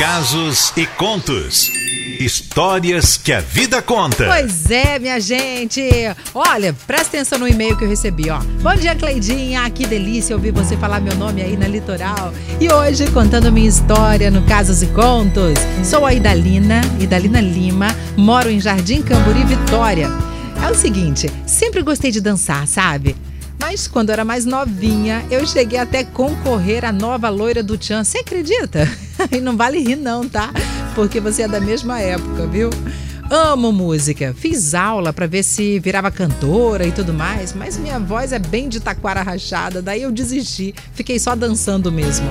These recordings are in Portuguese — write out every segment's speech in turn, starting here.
Casos e contos. Histórias que a vida conta. Pois é, minha gente. Olha, presta atenção no e-mail que eu recebi, ó. Bom dia, Cleidinha. Ah, que delícia ouvir você falar meu nome aí na Litoral. E hoje contando minha história no Casos e Contos. Sou a Idalina, Idalina Lima, moro em Jardim Camburi, Vitória. É o seguinte, sempre gostei de dançar, sabe? Mas quando era mais novinha, eu cheguei até concorrer à nova loira do Tchan. Você acredita? E não vale rir não, tá? Porque você é da mesma época, viu? Amo música. Fiz aula para ver se virava cantora e tudo mais, mas minha voz é bem de taquara rachada, daí eu desisti. Fiquei só dançando mesmo.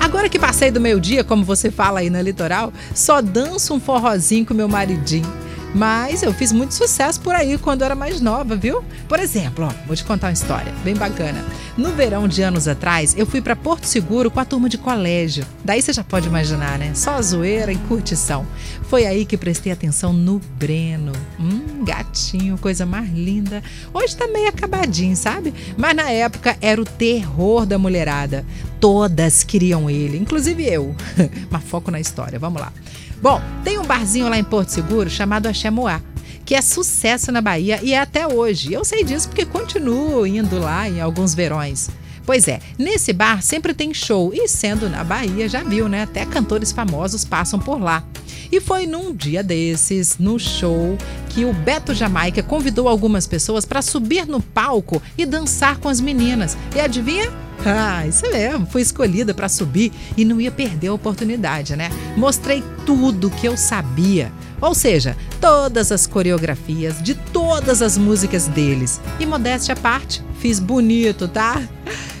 Agora que passei do meio dia, como você fala aí na litoral, só danço um forrozinho com meu maridinho. Mas eu fiz muito sucesso por aí quando era mais nova, viu? Por exemplo, ó, vou te contar uma história bem bacana. No verão de anos atrás, eu fui para Porto Seguro com a turma de colégio. Daí você já pode imaginar, né? Só zoeira e curtição. Foi aí que prestei atenção no Breno. Hum, gatinho, coisa mais linda. Hoje tá meio acabadinho, sabe? Mas na época era o terror da mulherada. Todas queriam ele, inclusive eu. Mas foco na história, vamos lá. Bom, tem um barzinho lá em Porto Seguro chamado Axemoá, que é sucesso na Bahia e é até hoje. Eu sei disso porque continuo indo lá em alguns verões. Pois é, nesse bar sempre tem show e sendo na Bahia, já viu, né? Até cantores famosos passam por lá. E foi num dia desses, no show, que o Beto Jamaica convidou algumas pessoas para subir no palco e dançar com as meninas. E adivinha? Ah, isso mesmo, fui escolhida para subir e não ia perder a oportunidade, né? Mostrei tudo que eu sabia. Ou seja, todas as coreografias de todas as músicas deles. E modéstia à parte, fiz bonito, tá?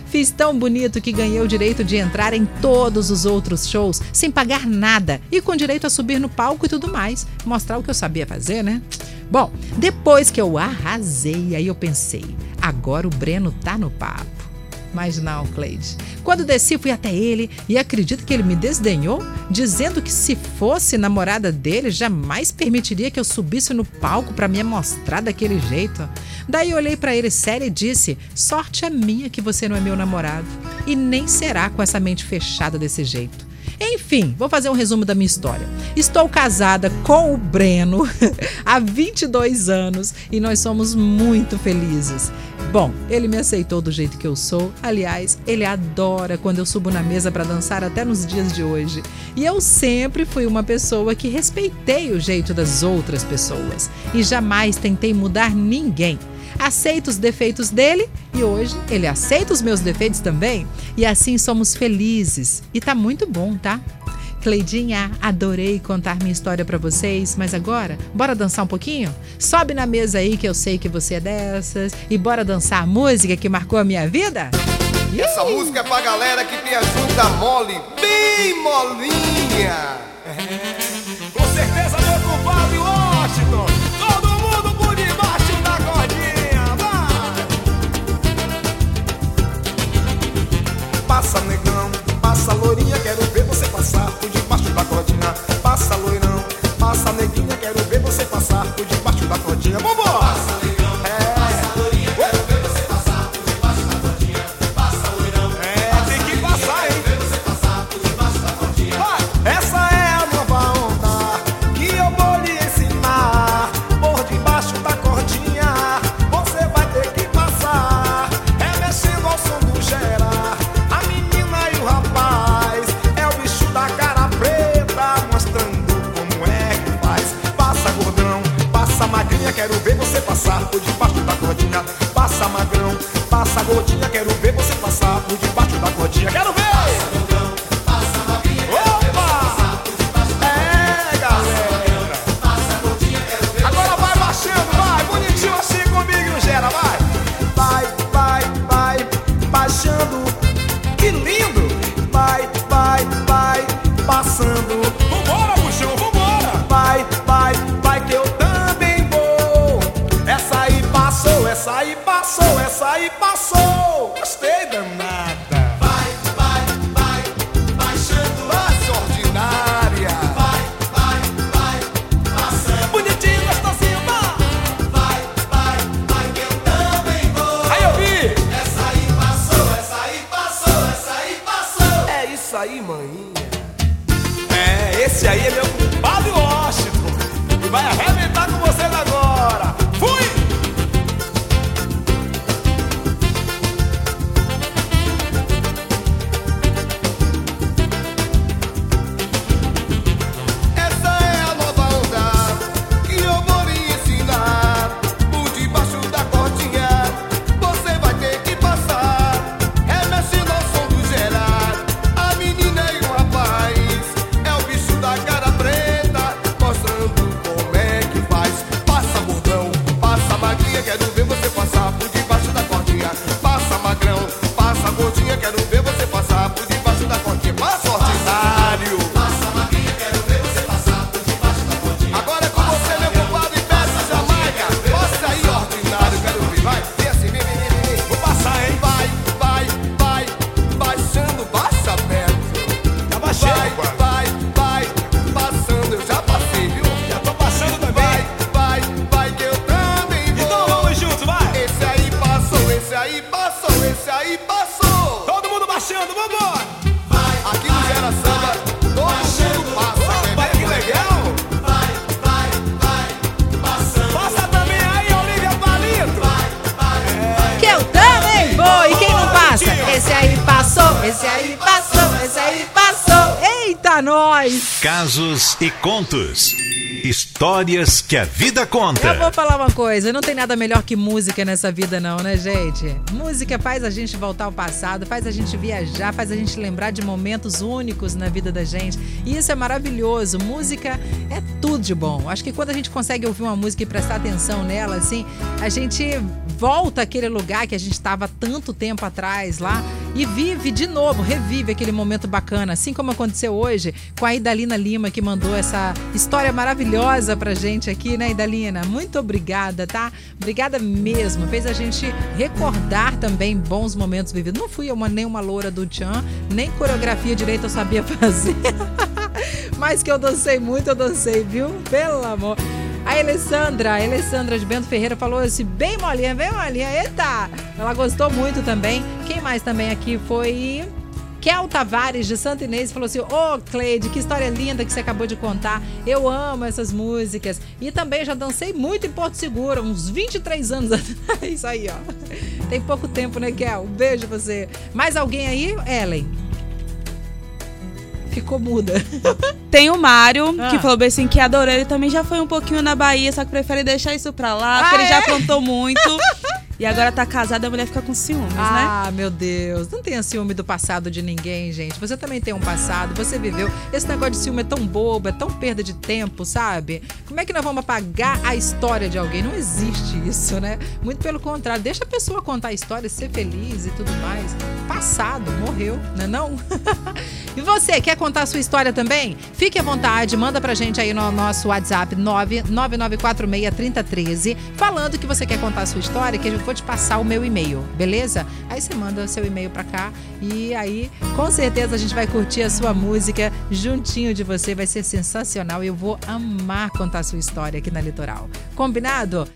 Fiz tão bonito que ganhei o direito de entrar em todos os outros shows sem pagar nada e com direito a subir no palco e tudo mais. Mostrar o que eu sabia fazer, né? Bom, depois que eu arrasei, aí eu pensei, agora o Breno tá no papo. Mas Cleide. Quando desci, fui até ele e acredito que ele me desdenhou, dizendo que se fosse namorada dele, jamais permitiria que eu subisse no palco para me mostrar daquele jeito. Daí olhei para ele sério e disse: Sorte é minha que você não é meu namorado. E nem será com essa mente fechada desse jeito. Enfim, vou fazer um resumo da minha história. Estou casada com o Breno há 22 anos e nós somos muito felizes. Bom, ele me aceitou do jeito que eu sou. Aliás, ele adora quando eu subo na mesa para dançar até nos dias de hoje. E eu sempre fui uma pessoa que respeitei o jeito das outras pessoas e jamais tentei mudar ninguém aceita os defeitos dele e hoje ele aceita os meus defeitos também. E assim somos felizes. E tá muito bom, tá? Cleidinha, adorei contar minha história para vocês, mas agora, bora dançar um pouquinho? Sobe na mesa aí que eu sei que você é dessas e bora dançar a música que marcou a minha vida? Essa música é pra galera que tem a junta mole, bem molinha. Com certeza, meu compadre Washington. Todo mundo por debaixo da cordinha. Vai! Passa negão, passa lourinha, quero ver você passar por cordinha. Vambora! Passar por debaixo da cordinha. Passa magrão, passa gordinha, Baixando, vambora! Aqui no Gera Samba, todo mundo passa, Olha que legal! Passa também aí, Olivia Palito! Que eu também vou. E quem não passa? Esse aí passou, esse aí passou, esse aí passou. Eita, nós! Casos e contos. Histórias que a vida conta. Eu vou falar uma coisa, não tem nada melhor que música nessa vida não, né, gente? Música faz a gente voltar ao passado, faz a gente viajar, faz a gente lembrar de momentos únicos na vida da gente. E isso é maravilhoso. Música é tudo de bom. Acho que quando a gente consegue ouvir uma música e prestar atenção nela, assim, a gente volta àquele lugar que a gente estava tanto tempo atrás lá e vive de novo, revive aquele momento bacana, assim como aconteceu hoje com a Idalina Lima, que mandou essa história maravilhosa pra gente aqui, né, Idalina? Muito obrigada, tá? Obrigada mesmo. Fez a gente recordar também bons momentos vividos. Não fui uma, nem uma loura do Tchan, nem coreografia direito eu sabia fazer. Mas que eu dancei muito, eu dancei, viu? Pelo amor. A Alessandra, a Alessandra de Bento Ferreira falou assim, bem molinha, bem molinha. Eita! Ela gostou muito também. Quem mais também aqui foi Kel Tavares de Santa Inês falou assim: Ô Cleide, que história linda que você acabou de contar. Eu amo essas músicas. E também já dancei muito em Porto Seguro, uns 23 anos atrás. Isso aí, ó. Tem pouco tempo, né, Kel? Um beijo pra você. Mais alguém aí, Ellen? Ficou muda. Tem o Mário, Ah. que falou bem assim que adorou. Ele também já foi um pouquinho na Bahia, só que prefere deixar isso pra lá, porque Ah, ele já é? aprontou muito. e agora tá casado, a mulher fica com ciúmes, né? Ah, meu Deus. Não tenha ciúme do passado de ninguém, gente. Você também tem um passado, você viveu. Esse negócio de ciúme é tão bobo, é tão perda de tempo, sabe? Como é que nós vamos apagar a história de alguém? Não existe isso, né? Muito pelo contrário. Deixa a pessoa contar a história, ser feliz e tudo mais. Passado, morreu, não é não? e você, quer contar a sua história também? Fique à vontade, manda pra gente aí no nosso WhatsApp 999463013, falando que você quer contar a sua história, que eu vou te passar o meu e-mail, beleza? Aí você manda seu e-mail pra cá e aí com certeza a gente vai curtir a sua música juntinho de você, vai ser sensacional e eu vou amar contar a sua história aqui na Litoral. Combinado?